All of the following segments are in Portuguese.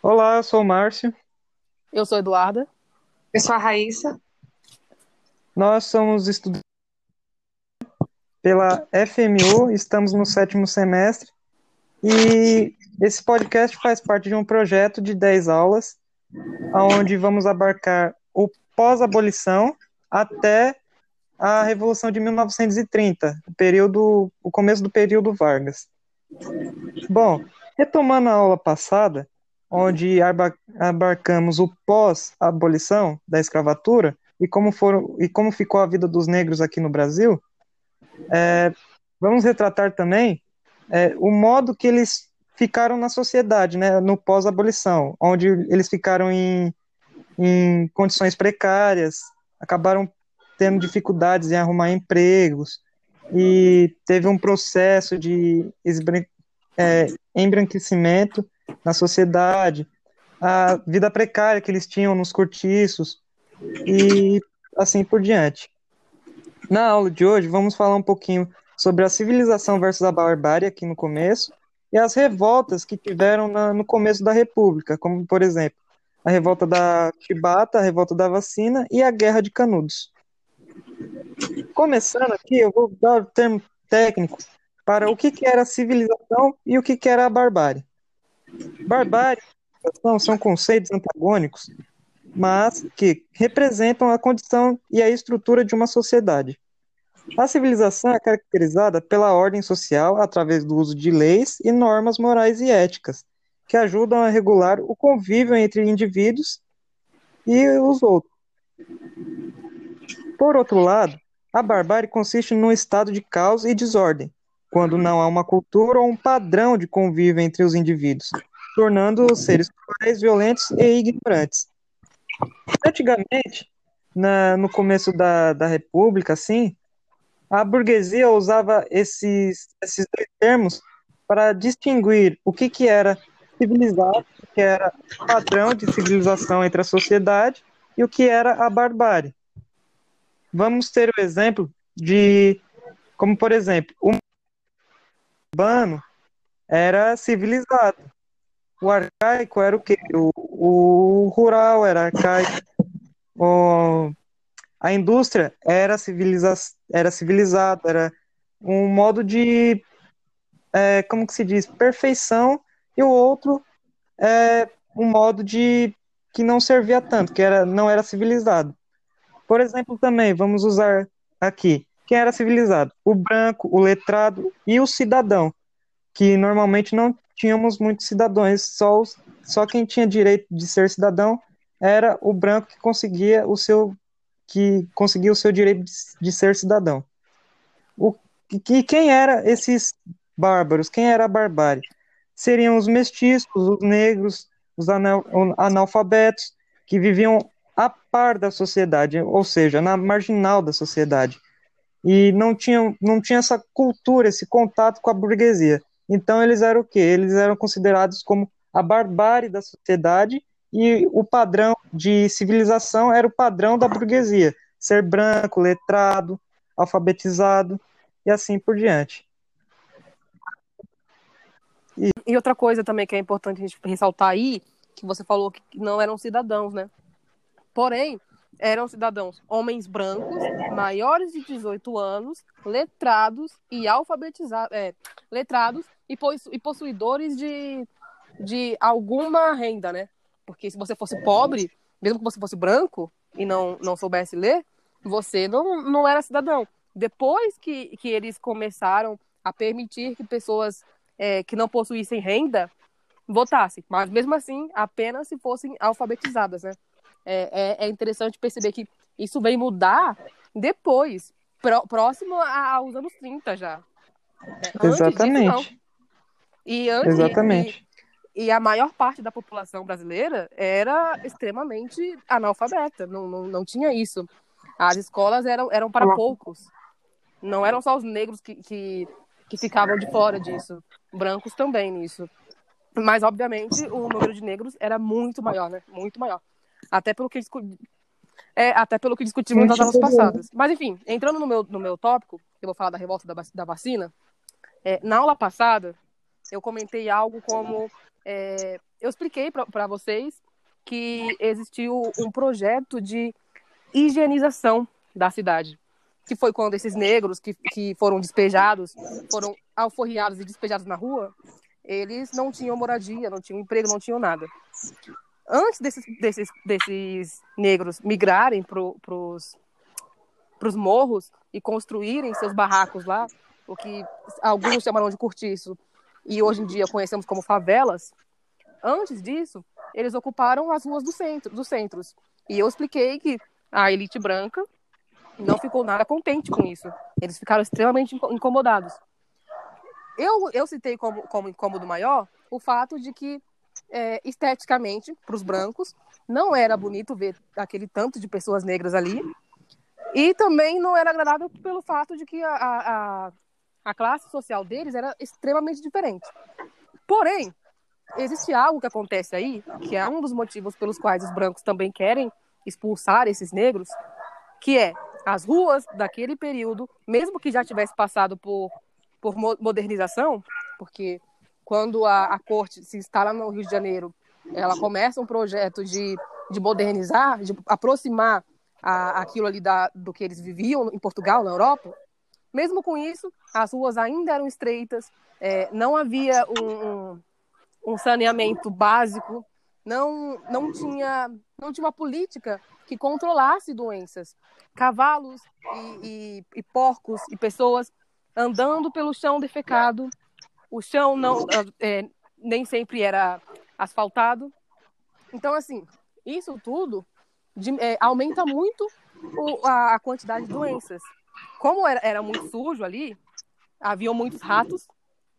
Olá, eu sou o Márcio. Eu sou Eduarda. Eu sou a Raíssa. Nós somos estudantes pela FMU, estamos no sétimo semestre e esse podcast faz parte de um projeto de 10 aulas, onde vamos abarcar o pós-abolição até a Revolução de 1930, o, período, o começo do período Vargas. Bom, retomando a aula passada, onde abarcamos o pós-abolição da escravatura e como, foram, e como ficou a vida dos negros aqui no Brasil, é, vamos retratar também é, o modo que eles ficaram na sociedade, né, no pós-abolição, onde eles ficaram em, em condições precárias, acabaram tendo dificuldades em arrumar empregos, e teve um processo de é, embranquecimento na sociedade, a vida precária que eles tinham nos cortiços e assim por diante. Na aula de hoje, vamos falar um pouquinho sobre a civilização versus a barbárie aqui no começo e as revoltas que tiveram na, no começo da República, como, por exemplo, a revolta da Chibata, a revolta da vacina e a Guerra de Canudos. Começando aqui, eu vou dar o termo técnico para o que, que era a civilização e o que, que era a barbárie. Barbárie são conceitos antagônicos, mas que representam a condição e a estrutura de uma sociedade. A civilização é caracterizada pela ordem social através do uso de leis e normas morais e éticas, que ajudam a regular o convívio entre indivíduos e os outros. Por outro lado, a barbárie consiste num estado de caos e desordem, quando não há uma cultura ou um padrão de convívio entre os indivíduos, tornando os seres cruéis, violentos e ignorantes. Antigamente, na, no começo da, da República, assim, a burguesia usava esses, esses dois termos para distinguir o que, que era civilizado, o que era padrão de civilização entre a sociedade e o que era a barbárie. Vamos ter o exemplo de, como por exemplo, o urbano era civilizado. O arcaico era o quê? O, o rural era arcaico. O, a indústria era, civiliza era civilizada, era um modo de, é, como que se diz, perfeição, e o outro é um modo de que não servia tanto, que era, não era civilizado. Por exemplo, também, vamos usar aqui, quem era civilizado? O branco, o letrado e o cidadão, que normalmente não tínhamos muitos cidadãos, só, os, só quem tinha direito de ser cidadão era o branco que conseguia o seu que conseguia o seu direito de, de ser cidadão. O que quem era esses bárbaros? Quem era a barbárie? Seriam os mestiços, os negros, os analfabetos que viviam a par da sociedade, ou seja, na marginal da sociedade. E não tinham não tinha essa cultura, esse contato com a burguesia. Então eles eram o quê? Eles eram considerados como a barbárie da sociedade e o padrão de civilização era o padrão da burguesia, ser branco, letrado, alfabetizado e assim por diante. E, e outra coisa também que é importante a gente ressaltar aí, que você falou que não eram cidadãos, né? Porém, eram cidadãos homens brancos, maiores de 18 anos, letrados e alfabetizados, é, letrados e, e possuidores de, de alguma renda, né? Porque se você fosse pobre, mesmo que você fosse branco e não, não soubesse ler, você não, não era cidadão. Depois que, que eles começaram a permitir que pessoas é, que não possuíssem renda votassem, mas mesmo assim, apenas se fossem alfabetizadas, né? É, é, é interessante perceber que isso vem mudar depois, pró, próximo aos anos 30 já. É, Exatamente. Disso, e antes, Exatamente. E, e, a maior parte da população brasileira era extremamente analfabeta, não, não, não tinha isso. As escolas eram, eram para poucos. Não eram só os negros que, que, que ficavam de fora disso, brancos também nisso. Mas, obviamente, o número de negros era muito maior, né? Muito maior. Até pelo que, é, até pelo que discutimos nas aulas passadas. Mas, enfim, entrando no meu, no meu tópico, eu vou falar da revolta da, da vacina. É, na aula passada, eu comentei algo como é, eu expliquei para vocês que existiu um projeto de higienização da cidade, que foi quando esses negros que, que foram despejados, foram alforriados e despejados na rua, eles não tinham moradia, não tinham emprego, não tinham nada. Antes desses, desses, desses negros migrarem para os morros e construírem seus barracos lá, o que alguns chamaram de cortiço, e hoje em dia conhecemos como favelas, antes disso, eles ocuparam as ruas do centro, dos centros. E eu expliquei que a elite branca não ficou nada contente com isso. Eles ficaram extremamente incomodados. Eu, eu citei como, como incômodo maior o fato de que, é, esteticamente, para os brancos, não era bonito ver aquele tanto de pessoas negras ali. E também não era agradável pelo fato de que a, a, a classe social deles era extremamente diferente. Porém, existe algo que acontece aí, que é um dos motivos pelos quais os brancos também querem expulsar esses negros, que é as ruas daquele período, mesmo que já tivesse passado por, por modernização, porque quando a, a corte se instala no Rio de Janeiro, ela começa um projeto de, de modernizar, de aproximar a, aquilo ali da, do que eles viviam em Portugal, na Europa, mesmo com isso, as ruas ainda eram estreitas, é, não havia um, um, um, saneamento básico, não, não, tinha, não tinha uma política que controlasse doenças. Cavalos e, e, e porcos e pessoas andando pelo chão defecado, o chão não é, nem sempre era asfaltado. Então, assim, isso tudo de, é, aumenta muito o, a, a quantidade de doenças como era, era muito sujo ali, havia muitos ratos,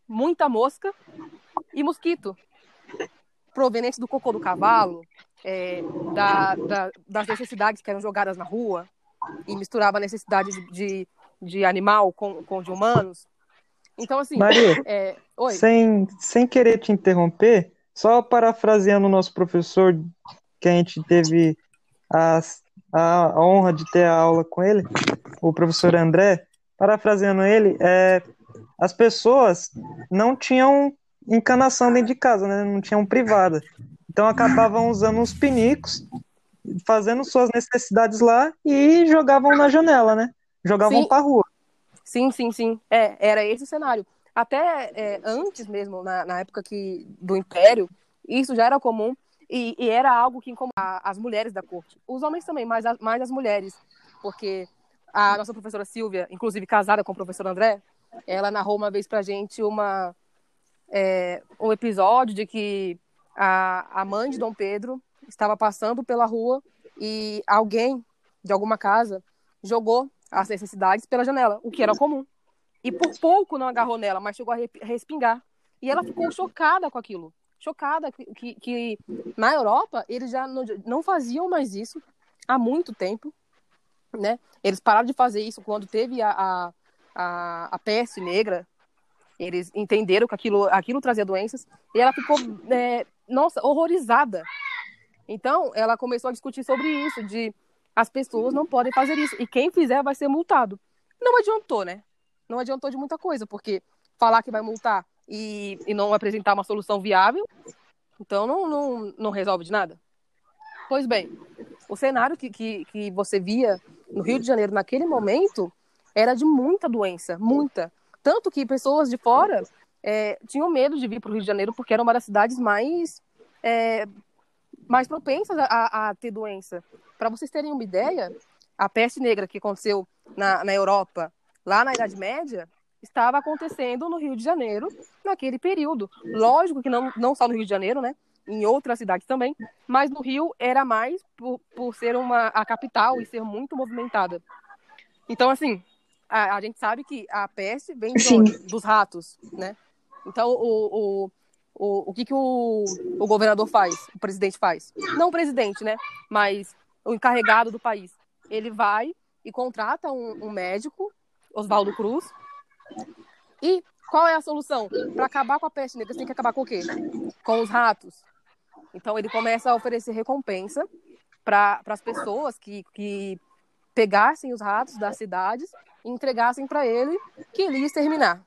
muita mosca e mosquito, provenientes do cocô do cavalo, é, da, da, das necessidades que eram jogadas na rua e misturava a necessidade de, de, de animal com, com de humanos. Então, assim. Maria, é... Sem, sem querer te interromper, só parafraseando o nosso professor, que a gente teve a, a honra de ter a aula com ele, o professor André, parafraseando ele, é, as pessoas não tinham encanação dentro de casa, né? não tinham privada. Então acabavam usando uns pinicos, fazendo suas necessidades lá e jogavam na janela, né? Jogavam para rua. Sim, sim, sim. É, era esse o cenário. Até é, antes mesmo, na, na, época que, do Império, isso já era comum e, e era algo que incomodava as mulheres da corte. Os homens também, mas mais as mulheres, porque a nossa professora Silvia, inclusive casada com o professor André, ela narrou uma vez pra gente uma, é, um episódio de que a, a mãe de Dom Pedro estava passando pela rua e alguém de alguma casa jogou as necessidades pela janela, o que era comum. E por pouco não agarrou nela, mas chegou a respingar. E ela ficou chocada com aquilo. Chocada que, que, na Europa eles já não, não faziam mais isso há muito tempo né? Eles pararam de fazer isso quando teve a, a, a, a peste negra. Eles entenderam que aquilo, aquilo trazia doenças e ela ficou, é, nossa, horrorizada. Então, ela começou a discutir sobre isso, de as pessoas não podem fazer isso e quem fizer vai ser multado. Não adiantou, né? Não adiantou de muita coisa, porque falar que vai multar e, e não apresentar uma solução viável, então não, não, não resolve de nada. Pois bem, o cenário que, que, que você via no Rio de Janeiro naquele momento era de muita doença, muita. Tanto que pessoas de fora é, tinham medo de vir para o Rio de Janeiro porque era uma das cidades mais, é, mais propensas a, a ter doença. Para vocês terem uma ideia, a peste negra que aconteceu na, na Europa, lá na Idade Média, estava acontecendo no Rio de Janeiro naquele período. Lógico que não, não só no Rio de Janeiro, né? em outras cidades também, mas no Rio era mais por, por ser uma, a capital e ser muito movimentada. Então, assim, a, a gente sabe que a peste vem dos ratos, né? Então, o, o, o, o que, que o, o governador faz, o presidente faz? Não o presidente, né? Mas o encarregado do país. Ele vai e contrata um, um médico, Oswaldo Cruz, e qual é a solução? Para acabar com a peste negra, você tem que acabar com o quê? Com os ratos. Então ele começa a oferecer recompensa para as pessoas que, que pegassem os ratos das cidades e entregassem para ele que ele ia exterminar.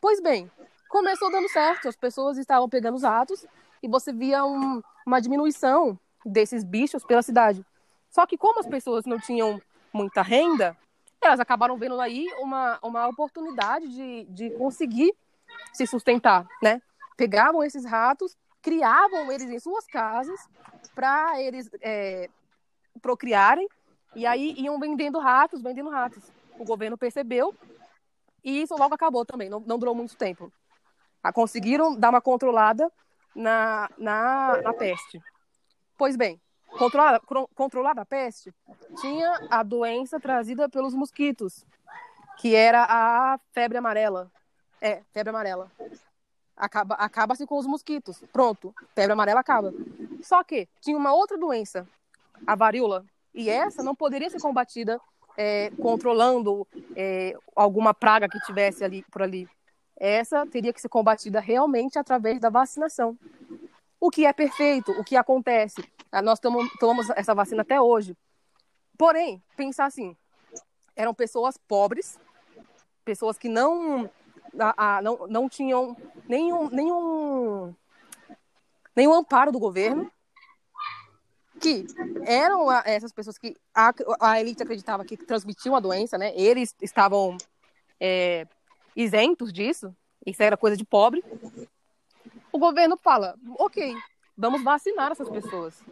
Pois bem, começou dando certo, as pessoas estavam pegando os ratos e você via um, uma diminuição desses bichos pela cidade. Só que como as pessoas não tinham muita renda, elas acabaram vendo aí uma, uma oportunidade de, de conseguir se sustentar, né? Pegavam esses ratos, criavam eles em suas casas para eles é, procriarem e aí iam vendendo ratos, vendendo ratos. O governo percebeu e isso logo acabou também, não, não durou muito tempo. Ah, conseguiram dar uma controlada na, na, na peste. Pois bem, controlada, controlada a peste, tinha a doença trazida pelos mosquitos, que era a febre amarela. É, febre amarela. Acaba, acaba-se com os mosquitos. Pronto, febre amarela acaba. Só que tinha uma outra doença, a varíola, e essa não poderia ser combatida é, controlando é, alguma praga que tivesse ali por ali. Essa teria que ser combatida realmente através da vacinação. O que é perfeito, o que acontece. Ah, nós tomamos essa vacina até hoje. Porém, pensar assim, eram pessoas pobres, pessoas que não, a, a, não, não tinham nenhum, nenhum, nenhum amparo do governo, que eram essas pessoas que a, a elite acreditava que transmitiam a doença, né? Eles estavam é, isentos disso, isso era coisa de pobre. O governo fala, ok, vamos vacinar essas pessoas.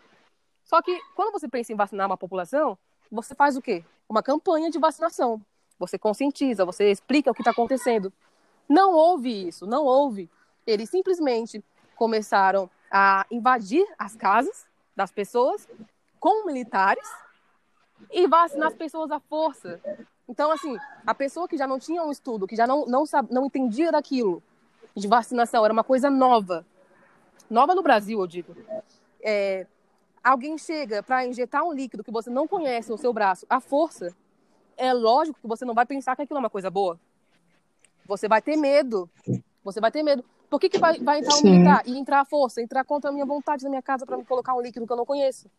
Só que quando você pensa em vacinar uma população, você faz o quê? Uma campanha de vacinação. Você conscientiza, você explica o que está acontecendo. Não houve isso, não houve. Eles simplesmente começaram a invadir as casas das pessoas com militares e vacinar as pessoas à força. Então, assim, a pessoa que já não tinha um estudo, que já não, não, sabe, não entendia daquilo, de vacinação, era uma coisa nova. Nova no Brasil, eu digo. É, alguém chega para injetar um líquido que você não conhece no seu braço, à força, é lógico que você não vai pensar que aquilo é uma coisa boa. Você vai ter medo. Você vai ter medo. Por que, que vai, vai entrar um militar e entrar à força, entrar contra a minha vontade na minha casa para me colocar um líquido que eu não conheço?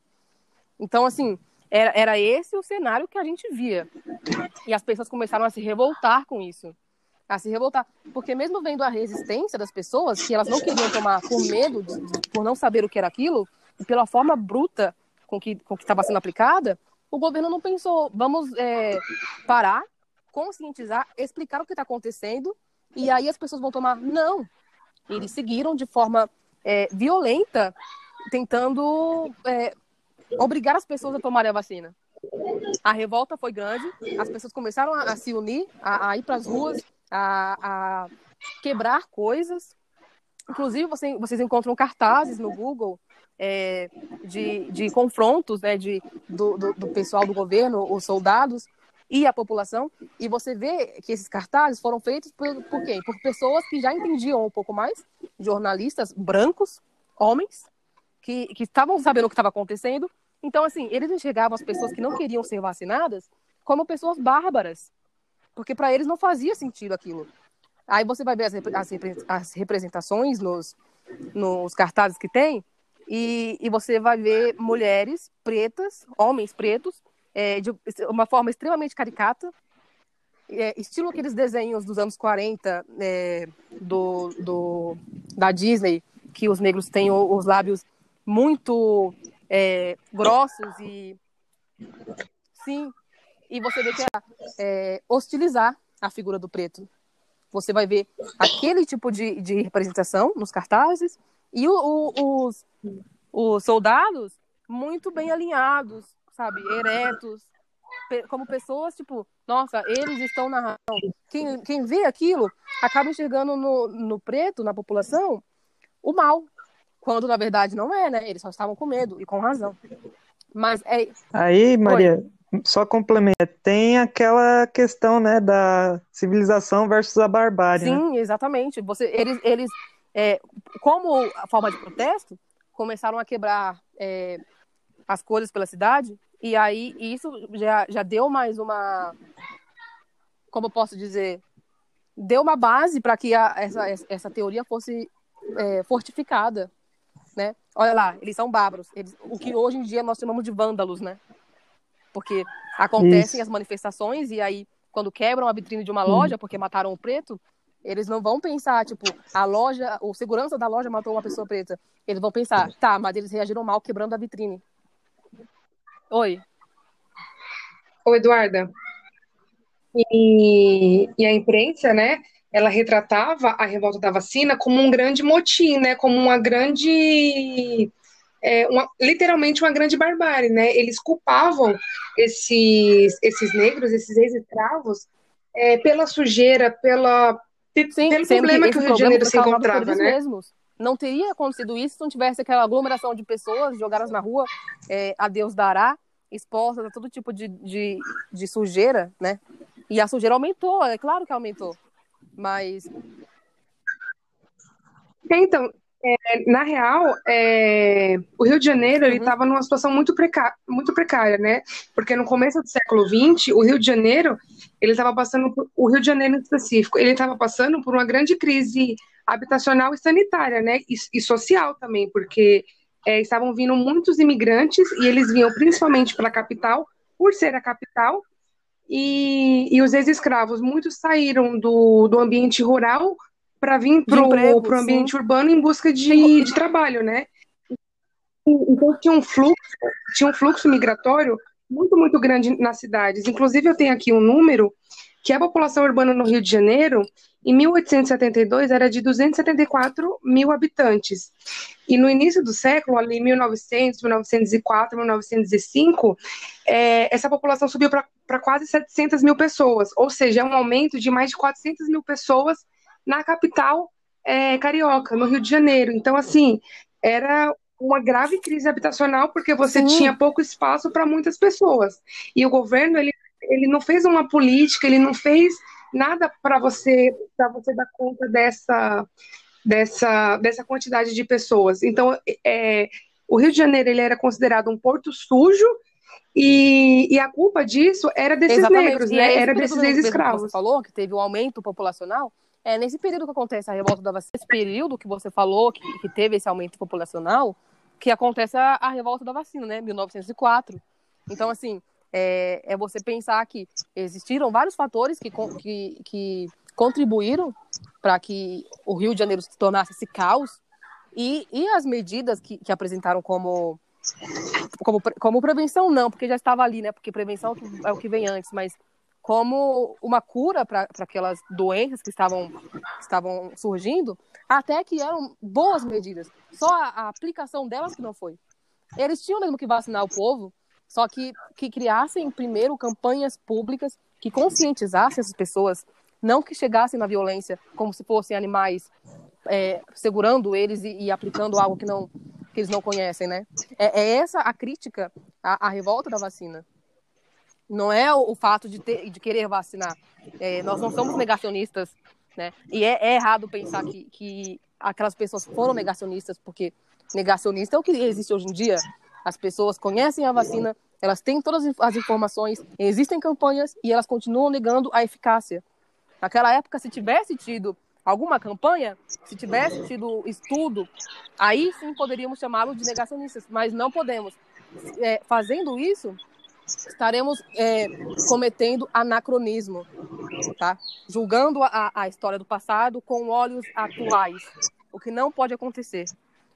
Então, assim, era, era esse o cenário que a gente via. E as pessoas começaram a se revoltar com isso. A se revoltar. Porque mesmo vendo a resistência das pessoas, que elas não queriam tomar por medo, de, por não saber o que era aquilo, e pela forma bruta com que com estava sendo aplicada, o governo não pensou, vamos é, parar, conscientizar, explicar o que está acontecendo, e aí as pessoas vão tomar. Não, eles seguiram de forma é, violenta, tentando é, obrigar as pessoas a tomarem a vacina. A revolta foi grande, as pessoas começaram a, a se unir, a, a ir para as ruas, a, a, quebrar coisas. Inclusive, você, vocês encontram cartazes no Google é, de, de confrontos né, de, do, do, do pessoal do governo, os soldados, e a população, e você vê que esses cartazes foram feitos por, por quem? Por pessoas que já entendiam um pouco mais, jornalistas brancos, homens, que, que estavam sabendo o que estava acontecendo. Então, assim, eles enxergavam as pessoas que não queriam ser vacinadas como pessoas bárbaras, porque para eles não fazia sentido aquilo. Aí você vai ver as, as, as representações nos, nos cartazes que tem, e, e você vai ver mulheres pretas, homens pretos, é, de uma forma extremamente caricata, é, estilo aqueles desenhos dos anos 40 é, do, do, da Disney, que os negros têm os lábios muito é, grossos e sim, e você vê que é, é, hostilizar a figura do preto. Você vai ver aquele tipo de, de representação nos cartazes e o, o, os, os soldados muito bem alinhados, sabe, eretos, como pessoas, tipo, nossa, eles estão na. Quem, quem vê aquilo acaba enxergando no, no preto, na população, o mal. Quando na verdade não é, né? Eles só estavam com medo e com razão. Mas é. Aí, Maria, Oi. só complementa. Tem aquela questão, né, da civilização versus a barbárie. Né? Sim, né? exatamente. Você, eles, eles é, como forma de protesto, começaram a quebrar é, as coisas pela cidade, e aí isso já, já deu mais uma. Como eu posso dizer? Deu uma base para que a, essa, essa teoria fosse é, fortificada. Né? Olha lá, eles são bárbaros. Eles, o que hoje em dia nós chamamos de vândalos, né? Porque acontecem Isso. as manifestações e aí, quando quebram a vitrine de uma loja porque mataram o preto, Eles não vão pensar, tipo, a loja, o segurança da loja matou uma pessoa preta. Eles vão pensar, tá, mas eles reagiram mal quebrando a vitrine. Oi. Ô, Eduarda. E, e a imprensa, né? Ela retratava a revolta da vacina como um grande motim, né? Como uma grande é, uma, literalmente uma grande barbárie, né? Eles culpavam esses, esses negros, esses ex-escravos, é, pela sujeira, pela, Sim, pelo problema que, que o Rio de Janeiro se encontrava, né? Mesmos. Não teria acontecido isso se não tivesse aquela aglomeração de pessoas jogadas na rua, é, a Deus dará, expostas a todo tipo de, de, de sujeira, né? E a sujeira aumentou, é claro que aumentou. Mas. Então, é, na real, é, o Rio de Janeiro uhum. ele estava numa situação muito, precária, muito precária, né? Porque no começo do século XX, o Rio de Janeiro ele estava passando por, o Rio de Janeiro em específico, ele estava passando por uma grande crise habitacional e sanitária, né? E, e social também, porque é, estavam vindo muitos imigrantes e eles vinham principalmente para a capital, por ser a capital, e, e os ex-escravos, muitos saíram do, do ambiente rural para vir para o ambiente sim. urbano em busca de, de trabalho, né? Então tinha um fluxo, tinha um fluxo migratório muito, muito grande nas cidades. Inclusive, eu tenho aqui um número que a população urbana no Rio de Janeiro, em 1872, era de 274 mil habitantes. E no início do século, ali em 1900, 1904, 1905, é, essa população subiu para quase 700 mil pessoas, ou seja, é um aumento de mais de 400 mil pessoas na capital é, carioca, no Rio de Janeiro. Então, assim, era uma grave crise habitacional porque você Sim. tinha pouco espaço para muitas pessoas. E o governo, ele, ele não fez uma política, ele não fez nada para você para você dar conta dessa dessa dessa quantidade de pessoas. Então, é, o Rio de Janeiro ele era considerado um porto sujo e, e a culpa disso era desses Exatamente. negros, né? Era desses ex-escravos. Você falou que teve um aumento populacional. É nesse período que acontece a revolta da vacina, esse período que você falou que, que teve esse aumento populacional, que acontece a, a, revolta da vacina, né? 1904. Então, assim, é, é você pensar que existiram vários fatores que, que, que contribuíram para que o Rio de Janeiro se tornasse esse caos e, e as medidas que, que apresentaram como, como, como prevenção, não, porque já estava ali, né? Porque prevenção é o que vem antes, mas como uma cura para aquelas doenças que estavam, estavam surgindo, até que eram boas medidas. Só a, a, aplicação delas que não foi. Eles tinham mesmo que vacinar o povo, só que, que criassem primeiro campanhas públicas que conscientizassem essas pessoas, não que chegassem na violência como se fossem animais, é, segurando eles e, e, aplicando algo que não que eles não conhecem, né? É, é essa a crítica à, à revolta da vacina não é o, o fato de, ter, de querer vacinar. É, nós não somos negacionistas, né? E é, é, errado pensar que, que aquelas pessoas foram negacionistas, porque negacionista é o que existe hoje em dia. As pessoas conhecem a vacina, elas têm todas as informações, existem campanhas e elas continuam negando a eficácia. Naquela época, se tivesse tido alguma campanha, se tivesse tido estudo, aí sim poderíamos chamá-los de negacionistas, mas não podemos. É, fazendo isso, estaremos é, cometendo anacronismo, tá? Julgando a, a história do passado com olhos atuais, o que não pode acontecer.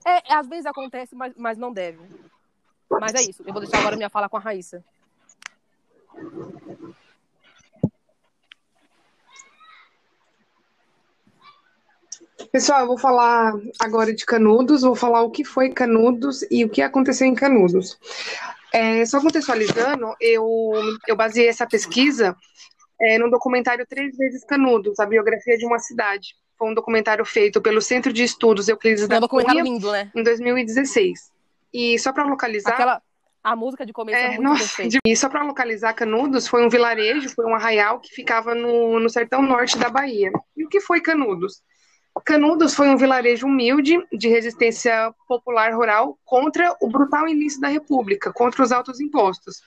É, às vezes acontece, mas, mas não deve. Mas é isso. Eu vou deixar agora minha fala com a Raíssa. Pessoal, eu vou falar agora de Canudos, vou falar o que foi Canudos e o que aconteceu em Canudos. É, só contextualizando, eu, eu baseei essa pesquisa é, no documentário Três Vezes Canudos, a biografia de uma cidade. Foi um documentário feito pelo Centro de Estudos Euclides é da um Cunha, lindo, né? em 2016. E só para localizar... Aquela... A música de começo é, é muito nossa, E só para localizar Canudos, foi um vilarejo, foi um arraial que ficava no, no sertão norte da Bahia. E o que foi Canudos? Canudos foi um vilarejo humilde de resistência popular rural contra o brutal início da República, contra os altos impostos.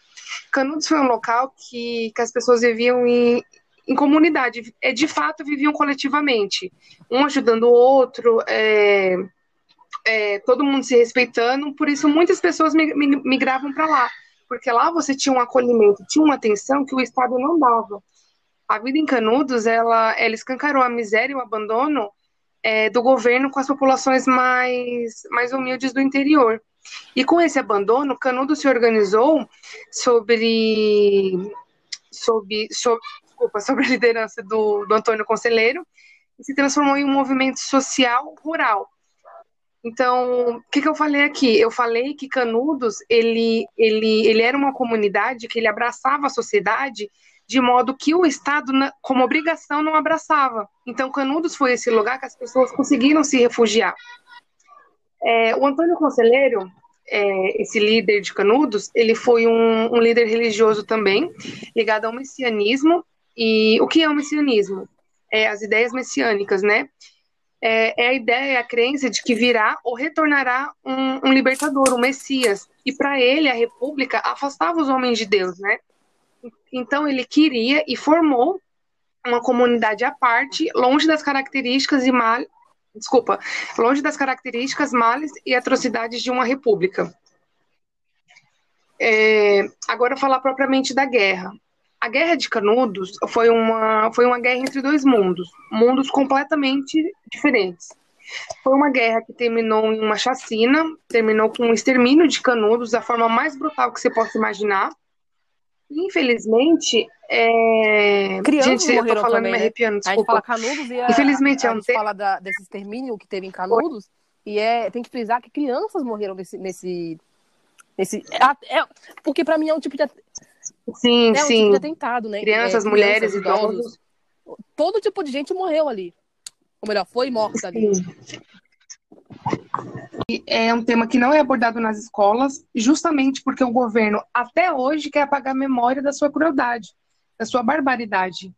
Canudos foi um local que, que as pessoas viviam em, em comunidade, é, de fato viviam coletivamente, um ajudando o outro, é, é, todo mundo se respeitando, por isso muitas pessoas migravam para lá, porque lá você tinha um acolhimento, tinha uma atenção que o Estado não dava. a vida em Canudos, ela, ela escancarou a miséria e o abandono é, do governo com as populações mais, mais humildes do interior. E com esse abandono, Canudos se organizou sobre, sobre, sobre, desculpa, sobre a liderança do, do Antônio Conselheiro e se transformou em um movimento social rural. Então, o que, que eu falei aqui? Eu falei que Canudos ele, ele, ele era uma comunidade que ele abraçava a sociedade de modo que o Estado, como obrigação, não abraçava. Então, Canudos foi esse lugar que as pessoas conseguiram se refugiar. É, o Antônio Conselheiro, é, esse líder de Canudos, ele foi um, um, líder religioso também, ligado ao messianismo. E o que é o messianismo? É as ideias messiânicas, né? É, é a ideia, a crença de que virá ou retornará um, um libertador, um Messias. E para ele, a República afastava os homens de Deus, né? Então ele queria e formou uma comunidade à parte, longe das características e mal, desculpa, longe das características, males e atrocidades de uma república. É, agora falar propriamente da guerra. A Guerra de Canudos foi uma, foi uma guerra entre dois mundos, mundos completamente diferentes. Foi uma guerra que terminou em uma chacina, terminou com o um extermínio de Canudos da forma mais brutal que você possa imaginar. Infelizmente, é... Crianças gente, morreram eu tô falando também, me né? arrepiando, A gente desculpa. fala Canudos e a, Infelizmente, é a um gente te- fala da, desse extermínio que teve em Canudos e é, tem que frisar que crianças morreram nesse... nesse, nesse é, é- porque para mim é um tipo de, Sim, um tipo sim. de atentado, né? Crianças, É, mulheres, crianças, idosos. Todo tipo de gente morreu ali. Ou melhor, foi morta ali. Sim. É um tema que não é abordado nas escolas, justamente porque o governo até hoje quer apagar a memória da sua crueldade, da sua barbaridade.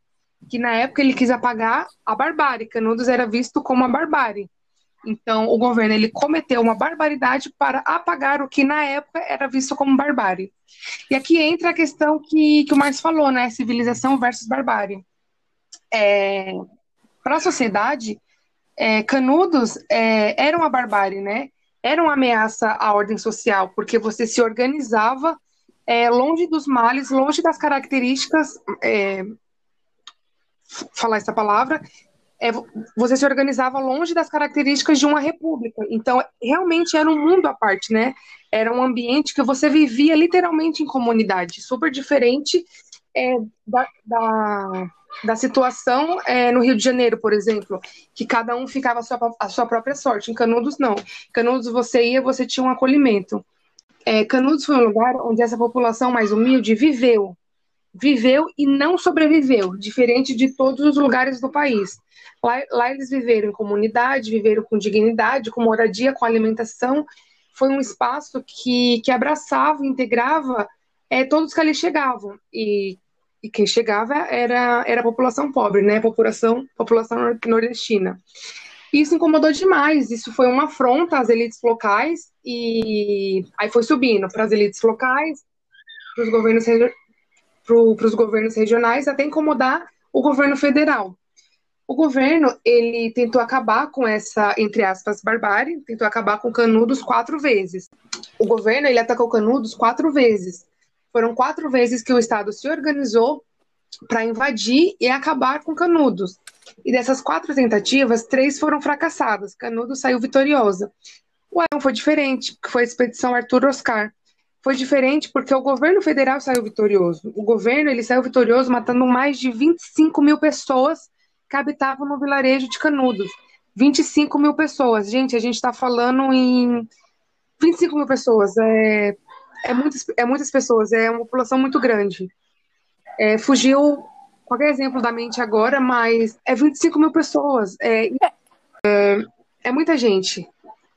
Que na época ele quis apagar a barbárie, Canudos era visto como a barbárie. Então o governo ele cometeu uma barbaridade para apagar o que na época era visto como barbárie. E aqui entra a questão que, que o Marx falou, né? Civilização versus barbárie. É, para a sociedade, é, Canudos é, era uma barbárie, né? Era uma ameaça à ordem social, porque você se organizava é, longe dos males, longe das características. é, falar essa palavra. É, você se organizava longe das características de uma república. Então, realmente era um mundo à parte, né? Era um ambiente que você vivia literalmente em comunidade, super diferente é, da, da, da situação é, no Rio de Janeiro, por exemplo, que cada um ficava a sua, sua própria sorte. Em Canudos, não. Em Canudos, você ia, você tinha um acolhimento. É, Canudos foi um lugar onde essa população mais humilde viveu. Viveu e não sobreviveu, diferente de todos os lugares do país. Lá, lá eles viveram em comunidade, viveram com dignidade, com moradia, com alimentação. Foi um espaço que, que abraçava, integrava é, todos que ali chegavam. E, e quem chegava era, era a população pobre, né? População, população nor- nordestina. Isso incomodou demais. Isso foi uma afronta às elites locais e aí foi subindo para as elites locais, para os governos, pro, pros governos regionais, até incomodar o governo federal. O governo ele tentou acabar com essa, entre aspas, barbárie, tentou acabar com Canudos quatro vezes. O governo ele atacou Canudos quatro vezes. Foram quatro vezes que o Estado se organizou para invadir e acabar com Canudos. E dessas quatro tentativas, três foram fracassadas. Canudos saiu vitoriosa. O Elon foi diferente, que foi a expedição Arthur Oscar. Foi diferente porque o governo federal saiu vitorioso. O governo ele saiu vitorioso matando mais de 25 mil pessoas que habitavam no vilarejo de Canudos. 25 mil pessoas. Gente, a gente está falando em 25 mil pessoas. É, é, muitas, é muitas pessoas, é uma população muito grande. É, fugiu qualquer exemplo da mente agora, mas é 25 mil pessoas. É, é, é muita gente.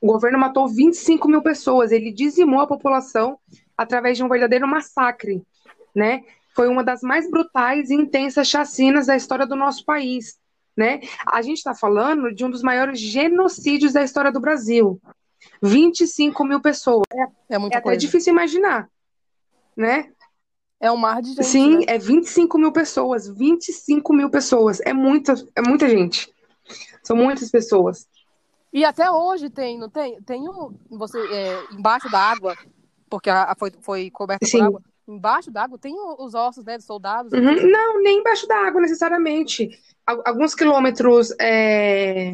O governo matou 25 mil pessoas. Ele dizimou a população através de um verdadeiro massacre, né? Foi uma das mais brutais e intensas chacinas da história do nosso país, né? A gente está falando de um dos maiores genocídios da história do Brasil. 25 mil pessoas. É muita É até difícil imaginar, né? É um mar de gente. Sim, né? é 25 mil pessoas. 25 mil pessoas. É muita, é muita gente. São muitas pessoas. E até hoje tem, não tem? Tem um. Você, é, embaixo da água, porque a, a foi, foi coberta Sim. por água, Embaixo d'água tem os ossos, né, dos soldados. Uhum. Não, nem embaixo d'água necessariamente. Alguns quilômetros, é...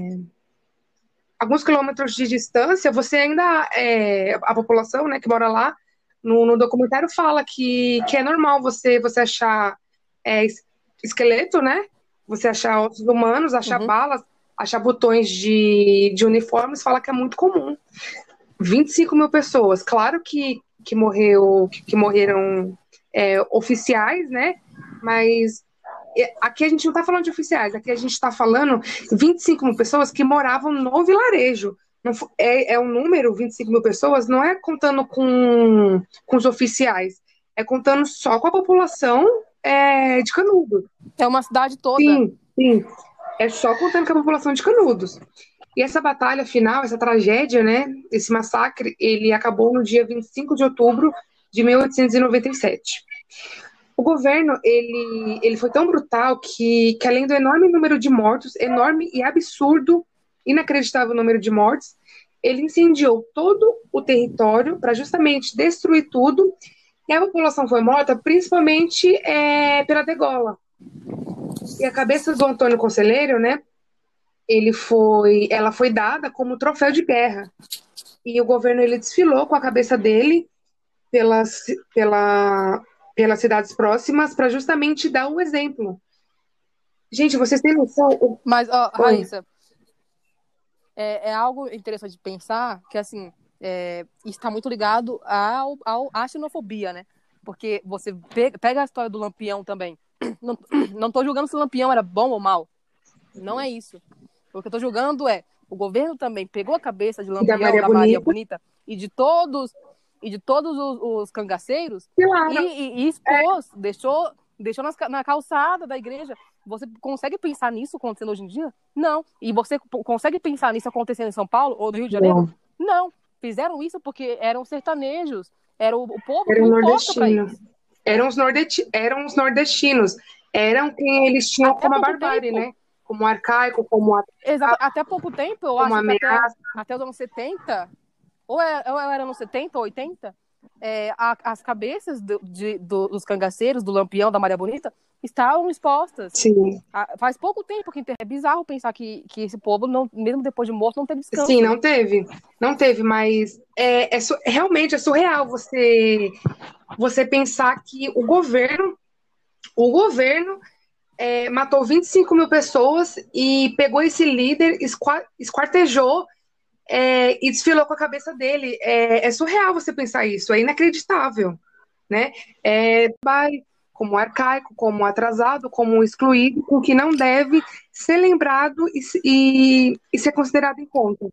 alguns quilômetros de distância, você ainda é... a população, né, que mora lá, no, no documentário fala que, que é normal você você achar é, esqueleto, né? Você achar ossos humanos, achar uhum. balas, achar botões de, de uniformes, fala que é muito comum. 25 mil pessoas. Claro que, que morreu, que, que morreram é, oficiais, né? Mas é, aqui a gente não está falando de oficiais, aqui a gente está falando 25 mil pessoas que moravam no vilarejo. Não, é, é um número, 25 mil pessoas, não é contando com, com os oficiais, é contando só com a população é, de Canudos. É uma cidade toda. Sim, sim. É só contando com a população de Canudos. E essa batalha final, essa tragédia, né, esse massacre, ele acabou no dia 25 de outubro de 1897. O governo, ele, ele foi tão brutal que, que além do enorme número de mortos, enorme e absurdo, inacreditável número de mortes, ele incendiou todo o território para justamente destruir tudo e a população foi morta principalmente é, pela degola. E a cabeça do Antônio Conselheiro, né, ele foi, ela foi dada como troféu de guerra. E o governo ele desfilou com a cabeça dele pelas, pela, pelas cidades próximas para justamente dar o exemplo. Gente, vocês têm noção? Mas, ó, Raíssa, é, é, algo interessante de pensar que, assim, é, está muito ligado ao, ao, à xenofobia, né? Porque você pega a história do Lampião também. Não, não tô julgando se o Lampião era bom ou mal. Não é isso. O que eu estou julgando é o governo também pegou a cabeça de Lampião, da Maria, da Maria Bonita. e de todos e de todos os, os cangaceiros claro. e, e, expôs, é. deixou, deixou nas, na calçada da igreja. Você consegue pensar nisso acontecendo hoje em dia? Não. E você consegue pensar nisso acontecendo em São Paulo ou no Rio de Janeiro? Não. Não. Fizeram isso porque eram sertanejos. Era o, o povo Era que nordestinos. Eram os, nordesti eram os nordestinos. Eram quem eles tinham Até como a barbárie, tempo. né? como arcaico, como a... Exato. Até pouco tempo, eu acho até, até, os anos 70, ou era, é, ou era anos 70 ou 80, é, a, as cabeças do, de, do, dos cangaceiros, do Lampião, da Maria Bonita, estavam expostas. Sim. A, faz pouco tempo que é bizarro pensar que, que esse povo, não, mesmo depois de morto, não teve descanso. Sim, não teve. Não teve, mas é, é realmente é surreal você, você pensar que o governo, o governo é, matou 25 mil pessoas e pegou esse líder, esquartejou é, e desfilou com a cabeça dele. É, é, surreal você pensar isso, é inacreditável, né? É, como arcaico, como atrasado, como excluído, o que não deve ser lembrado e, e, e, ser considerado em conta,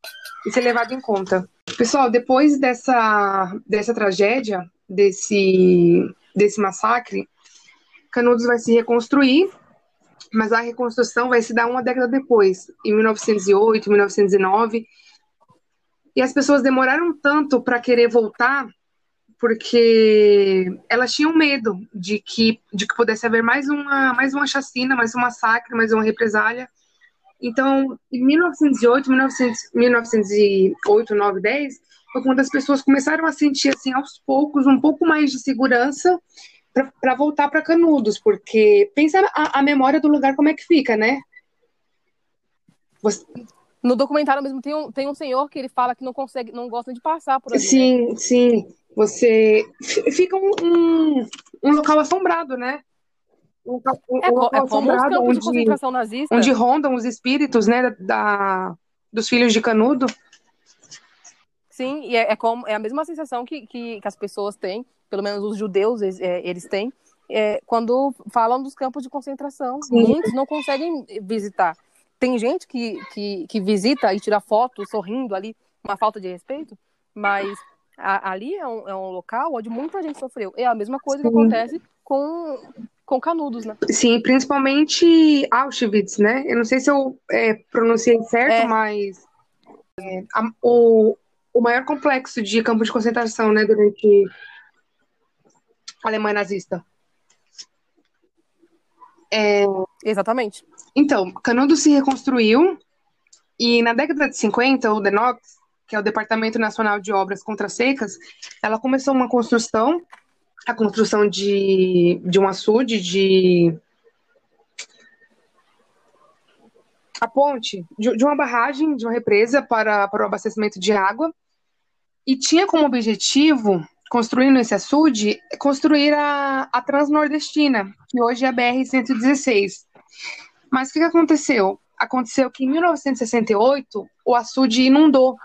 e ser levado em conta. Pessoal, depois dessa, dessa tragédia, desse, desse massacre, Canudos vai se reconstruir mas a reconstrução vai se dar uma década depois, em 1908, 1909. E as pessoas demoraram tanto para querer voltar porque elas tinham medo de que, de que pudesse haver mais uma, mais uma chacina, mais um massacre, mais uma represália. Então, em 1908, 1900, 1908, 9, 10, foi quando as pessoas começaram a sentir, assim, aos poucos, um pouco mais de segurança para voltar para Canudos, porque pensa a, a, memória do lugar como é que fica, né? Você... No documentário mesmo tem um, tem um senhor que ele fala que não consegue, não gosta de passar por ali. Sim, né? sim. Você fica um, um, um, local assombrado, né? Um, um é, local é assombrado como onde, de concentração nazista. onde rondam os espíritos, né, da, dos filhos de Canudo. Sim, e é, é, como, é a mesma sensação que, que, que as pessoas têm pelo menos os judeus é, eles têm, é, quando falam dos campos de concentração. Sim. Muitos não conseguem visitar. Tem gente que, que, que, visita e tira foto sorrindo ali, uma falta de respeito, mas a, ali é um, é um, local onde muita gente sofreu. É a mesma coisa Sim. que acontece com, com Canudos, né? Sim, principalmente Auschwitz, né? Eu não sei se eu é, pronunciei certo, é. mas é, a, o, o maior complexo de campo de concentração, né, durante Alemanha nazista. É... Exatamente. Então, Canudo se reconstruiu e na década de 50, o DENOX, que é o Departamento Nacional de Obras Contra Secas, ela começou uma construção a construção de, de um açude, de a ponte de, de, uma barragem, de uma represa para, para o abastecimento de água, e tinha como objetivo, construindo esse açude, construir a, a Transnordestina, que hoje é a BR-116. Mas o que, que aconteceu? Aconteceu que em 1968 o açude inundou,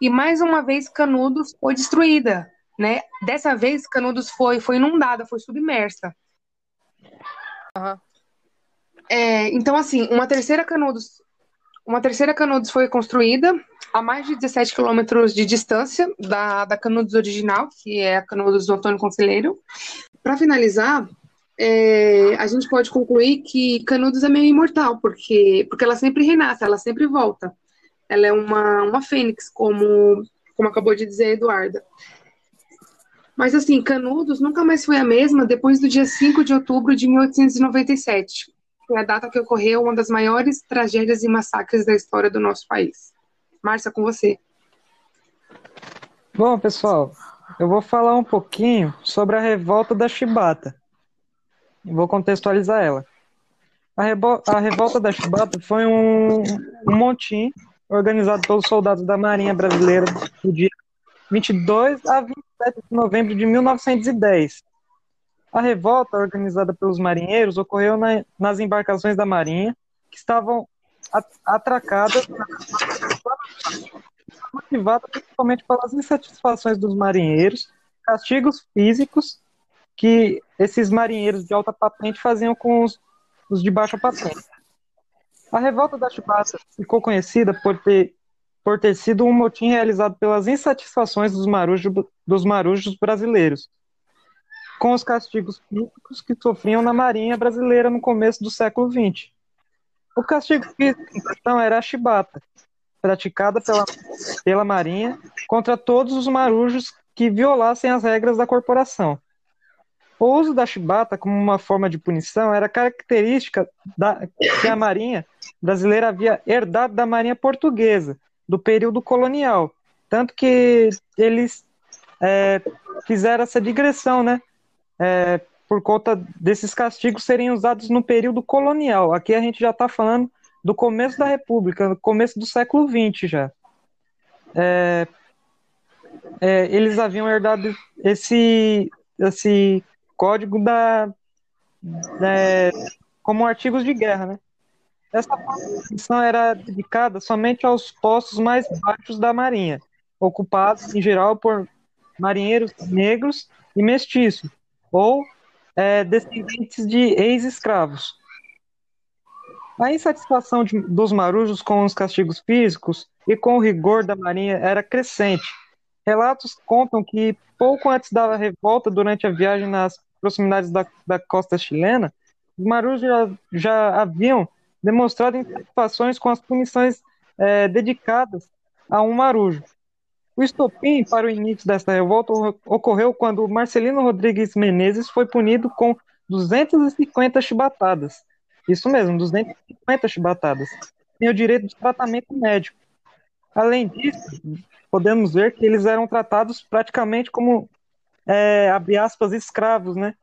e mais uma vez Canudos foi destruída, né? Dessa vez Canudos foi, foi inundada, foi submersa. Uhum. É, então, assim, uma terceira Canudos, uma terceira Canudos foi construída a mais de 17 quilômetros de distância da, da Canudos original, que é a Canudos do Antônio Conselheiro. Para finalizar, é, a gente pode concluir que Canudos é meio imortal, porque, porque ela sempre renasce, ela sempre volta. Ela é uma, uma fênix, como, como acabou de dizer a Eduarda. Mas assim, Canudos nunca mais foi a mesma depois do dia 5 de outubro de 1897, foi a data que ocorreu uma das maiores tragédias e massacres da história do nosso país. Márcia, com você. Bom, pessoal, eu vou falar um pouquinho sobre a revolta da Chibata. Vou contextualizar ela. A, a revolta da Chibata foi um, um organizado pelos soldados da Marinha Brasileira no dia 22 a 27 de novembro de 1910, a revolta, organizada pelos marinheiros, ocorreu na, nas embarcações da Marinha, que estavam atracadas, motivada principalmente pelas insatisfações dos marinheiros, castigos físicos que esses marinheiros de alta patente faziam com os, os de baixa patente. A revolta da Chibata ficou conhecida por ter, por ter sido um motim realizado pelas insatisfações dos marujos, dos marujos brasileiros, com os castigos físicos que sofriam na Marinha Brasileira no começo do século XX. O castigo físico questão era a chibata, praticada pela, pela Marinha contra todos os marujos que violassem as regras da corporação. O uso da chibata como uma forma de punição era característica da, que a Marinha brasileira havia herdado da Marinha portuguesa, do período colonial. Tanto que eles é, fizeram essa digressão, né? é, por conta desses castigos serem usados no período colonial. Aqui a gente já está falando do começo da República, começo do século XX já. É, é, eles haviam herdado esse, esse código da, da, como artigos de guerra, né? Essa posição era dedicada somente aos postos mais baixos da Marinha, ocupados em geral por marinheiros negros e mestiços, ou é, descendentes de ex-escravos. A insatisfação de, dos marujos com os castigos físicos e com o rigor da marinha era crescente. Relatos contam que, pouco antes da revolta, durante a viagem nas proximidades da, da costa chilena, os marujos já, já haviam demonstrado insatisfações com as punições é, dedicadas a um marujo. O estopim para o início desta revolta ocorreu quando Marcelino Rodrigues Menezes foi punido com 250 chibatadas. Isso mesmo, 250 chibatadas. Tem o direito de tratamento médico. Além disso, podemos ver que eles eram tratados praticamente como, é, abre aspas, escravos, né?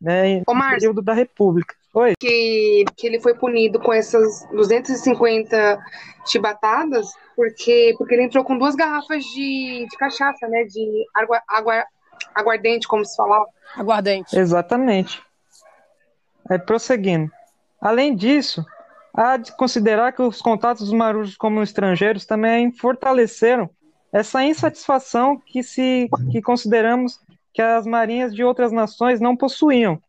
né no período da República. Oi. Que, que ele foi punido com essas 250 chibatadas porque, porque ele entrou com duas garrafas de, de cachaça, né? De água, água, aguardente, como se falava. Aguardente. Exatamente. Aí, prosseguindo. Além disso, há de considerar que os contatos dos marujos como estrangeiros também fortaleceram essa insatisfação que se que consideramos que as marinhas de outras nações não possuíam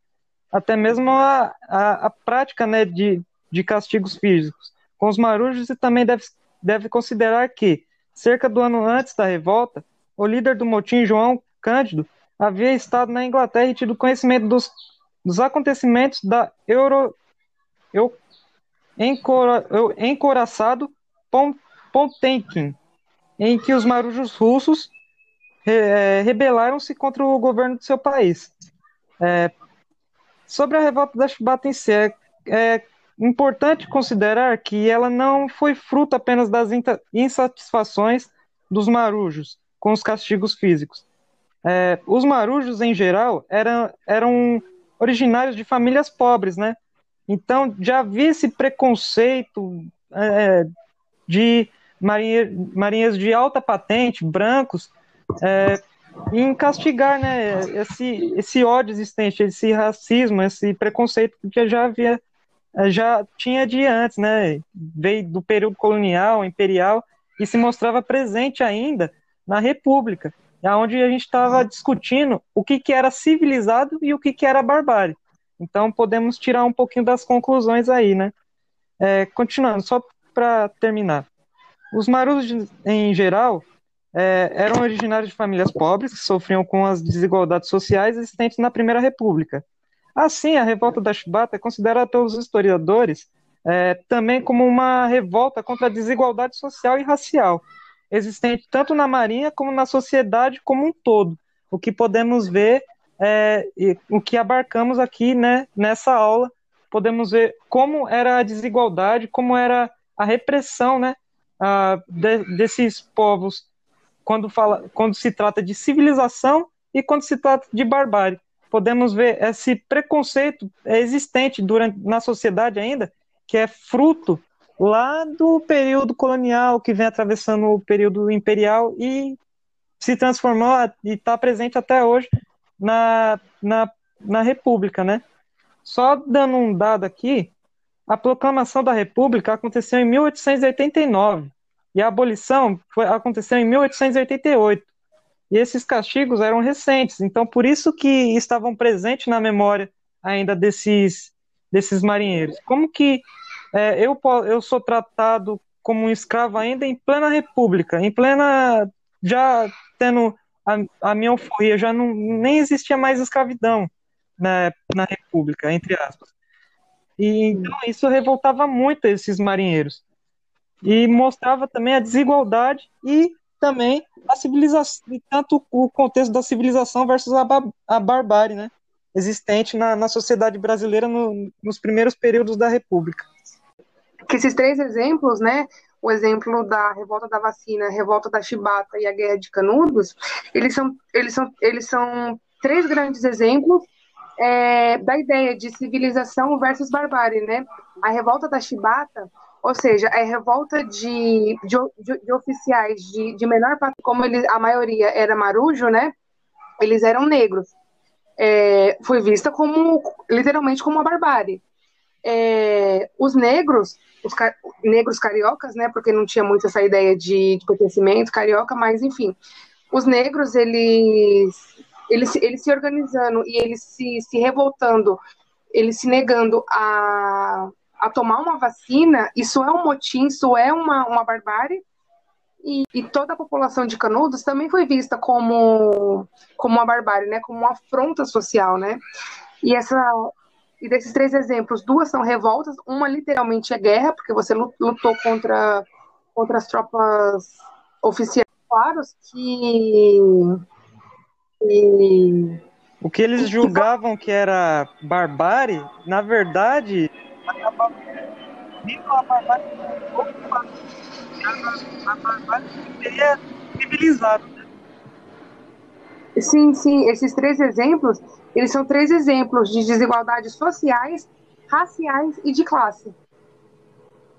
até mesmo a, a, a prática né, de, de castigos físicos. Com os marujos e também deve, deve considerar que, cerca do ano antes da revolta, o líder do motim, João Cândido, havia estado na Inglaterra e tido conhecimento dos, dos acontecimentos da Euro, eu, encoraçado Pontemkin, em que os marujos russos é, rebelaram-se contra o governo do seu país. É, Sobre a revolta da Chibata em si, é, é importante considerar que ela não foi fruto apenas das insatisfações dos marujos com os castigos físicos. É, os marujos, em geral, eram, eram originários de famílias pobres, né? Então já havia esse preconceito é, de marinheiros de alta patente, brancos, é, em castigar né, esse, esse ódio existente, esse racismo, esse preconceito que já havia, já tinha de antes, né? Veio do período colonial, imperial, e se mostrava presente ainda na República, onde a gente estava discutindo o que, que era civilizado e o que, que era barbárie. Então podemos tirar um pouquinho das conclusões aí, né? É, continuando, só para terminar. Os marujos, em geral, é, eram originários de famílias pobres que sofriam com as desigualdades sociais existentes na Primeira República. Assim, a revolta da Chibata é considerada pelos historiadores é, também como uma revolta contra a desigualdade social e racial, existente tanto na Marinha como na sociedade como um todo. O que podemos ver, é, o que abarcamos aqui né, nessa aula, podemos ver como era a desigualdade, como era a repressão né, a, de, desses povos quando, fala, quando se trata de civilização e quando se trata de barbárie. Podemos ver esse preconceito existente durante, na sociedade ainda, que é fruto lá do período colonial, que vem atravessando o período imperial e se transformou e está presente até hoje na, na, na República, né? Só dando um dado aqui, a proclamação da República aconteceu em 1889 e a abolição foi, aconteceu em 1888. E esses castigos eram recentes, então por isso que estavam presentes na memória ainda desses, desses marinheiros. Como que é, eu, eu sou tratado como um escravo ainda em plena república, em plena. já tendo a, a minha euforia, já não, nem existia mais escravidão na, na república, entre aspas. E então isso revoltava muito esses marinheiros. E mostrava também a desigualdade e também a civilização, tanto o contexto da civilização versus a, a barbárie, né? Existente na, na sociedade brasileira no, nos primeiros períodos da República que esses três exemplos, né, o exemplo da revolta da vacina, a revolta da chibata e a guerra de Canudos, eles são, eles são, eles são três grandes exemplos é, da ideia de civilização versus barbárie, né? A revolta da chibata, ou seja, a revolta de, de, de, de oficiais de, de menor como eles, a maioria era marujo, né? Eles eram negros. É, foi vista como literalmente como uma barbárie é, os negros, os car negros cariocas, né, porque não tinha muito essa ideia de, de pertencimento carioca, mas enfim, os negros, eles, eles, eles se organizando e eles se, se revoltando, eles se negando a, a tomar uma vacina, isso é um motim, isso é uma, uma barbárie, e, e, toda a população de Canudos também foi vista como, como uma barbárie, né, como uma afronta social, né, e essa, e desses três exemplos, duas são revoltas, uma literalmente é guerra, porque você lutou contra, contra as tropas oficiais, claros, que, que... O que eles julgavam que era barbárie, na verdade, acabava a barbárie a barbárie seria civilizado. Sim, sim, esses três exemplos eles são três exemplos de desigualdades sociais, raciais e de classe.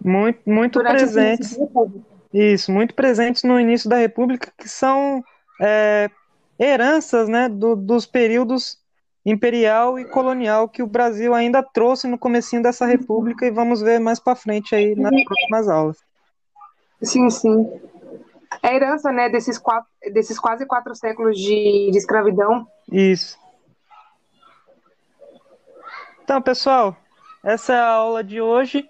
Muito, muito presentes. Isso, muito presentes no início da República, que são é, heranças né, do, dos períodos imperial e colonial que o Brasil ainda trouxe no comecinho dessa república e vamos ver mais para frente aí nas próximas aulas. Sim, sim. É a herança, né, desses, quatro, desses quase quatro séculos de, de escravidão. Isso. Então, pessoal, essa é a aula de hoje.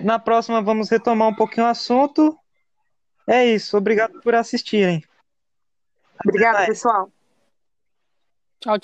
Na próxima vamos retomar um pouquinho o assunto. É isso. Obrigado por assistirem. Obrigada, pessoal.